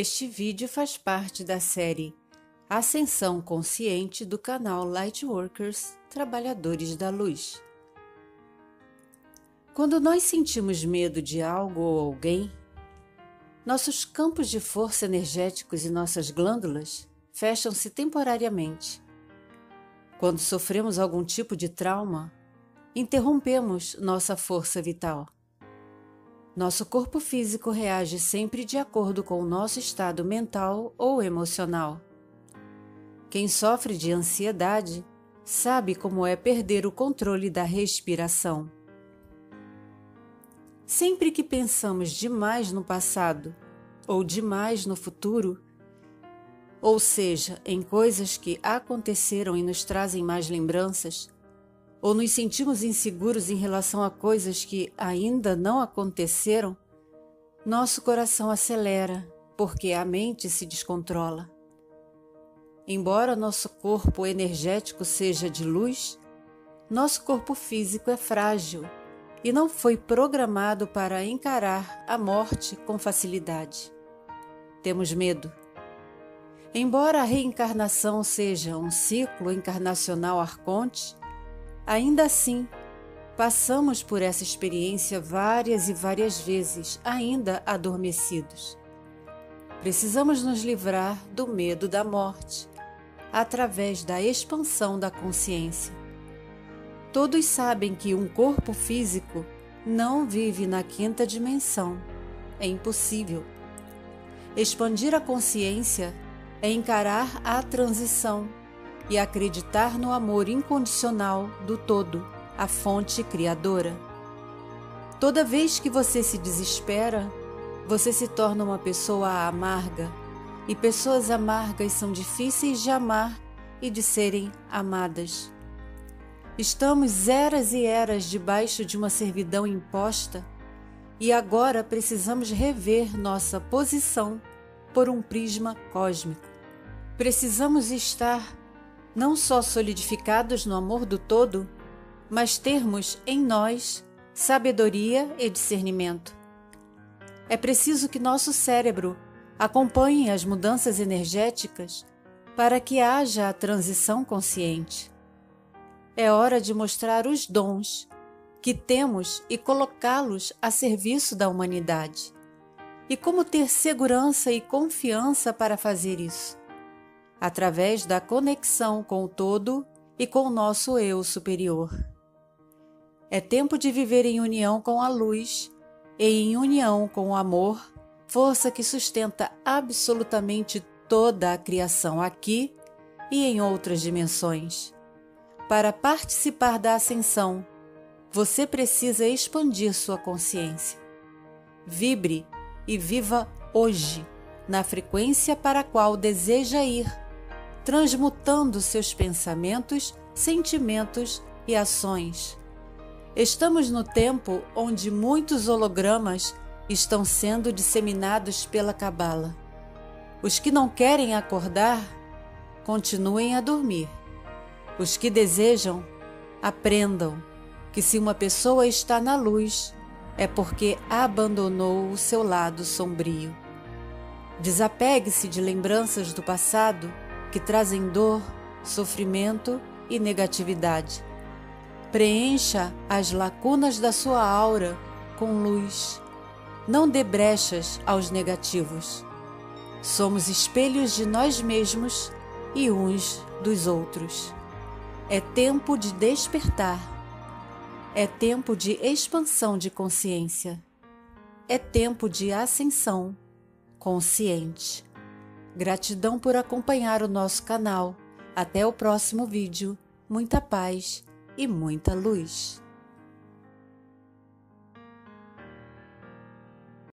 Este vídeo faz parte da série Ascensão Consciente do canal Lightworkers Trabalhadores da Luz. Quando nós sentimos medo de algo ou alguém, nossos campos de força energéticos e nossas glândulas fecham-se temporariamente. Quando sofremos algum tipo de trauma, interrompemos nossa força vital. Nosso corpo físico reage sempre de acordo com o nosso estado mental ou emocional. Quem sofre de ansiedade sabe como é perder o controle da respiração. Sempre que pensamos demais no passado ou demais no futuro, ou seja, em coisas que aconteceram e nos trazem mais lembranças, ou nos sentimos inseguros em relação a coisas que ainda não aconteceram, nosso coração acelera porque a mente se descontrola. Embora nosso corpo energético seja de luz, nosso corpo físico é frágil e não foi programado para encarar a morte com facilidade. Temos medo. Embora a reencarnação seja um ciclo encarnacional arconte, Ainda assim, passamos por essa experiência várias e várias vezes, ainda adormecidos. Precisamos nos livrar do medo da morte através da expansão da consciência. Todos sabem que um corpo físico não vive na quinta dimensão. É impossível. Expandir a consciência é encarar a transição e acreditar no amor incondicional do todo, a fonte criadora. Toda vez que você se desespera, você se torna uma pessoa amarga, e pessoas amargas são difíceis de amar e de serem amadas. Estamos eras e eras debaixo de uma servidão imposta e agora precisamos rever nossa posição por um prisma cósmico. Precisamos estar não só solidificados no amor do todo, mas termos em nós sabedoria e discernimento. É preciso que nosso cérebro acompanhe as mudanças energéticas para que haja a transição consciente. É hora de mostrar os dons que temos e colocá-los a serviço da humanidade. E como ter segurança e confiança para fazer isso? Através da conexão com o todo e com o nosso eu superior. É tempo de viver em união com a luz e em união com o amor, força que sustenta absolutamente toda a criação aqui e em outras dimensões. Para participar da ascensão, você precisa expandir sua consciência. Vibre e viva hoje na frequência para a qual deseja ir transmutando seus pensamentos, sentimentos e ações. Estamos no tempo onde muitos hologramas estão sendo disseminados pela Cabala. Os que não querem acordar, continuem a dormir. Os que desejam, aprendam que se uma pessoa está na luz, é porque abandonou o seu lado sombrio. Desapegue-se de lembranças do passado que trazem dor, sofrimento e negatividade. Preencha as lacunas da sua aura com luz. Não dê brechas aos negativos. Somos espelhos de nós mesmos e uns dos outros. É tempo de despertar. É tempo de expansão de consciência. É tempo de ascensão consciente. Gratidão por acompanhar o nosso canal. Até o próximo vídeo. Muita paz e muita luz.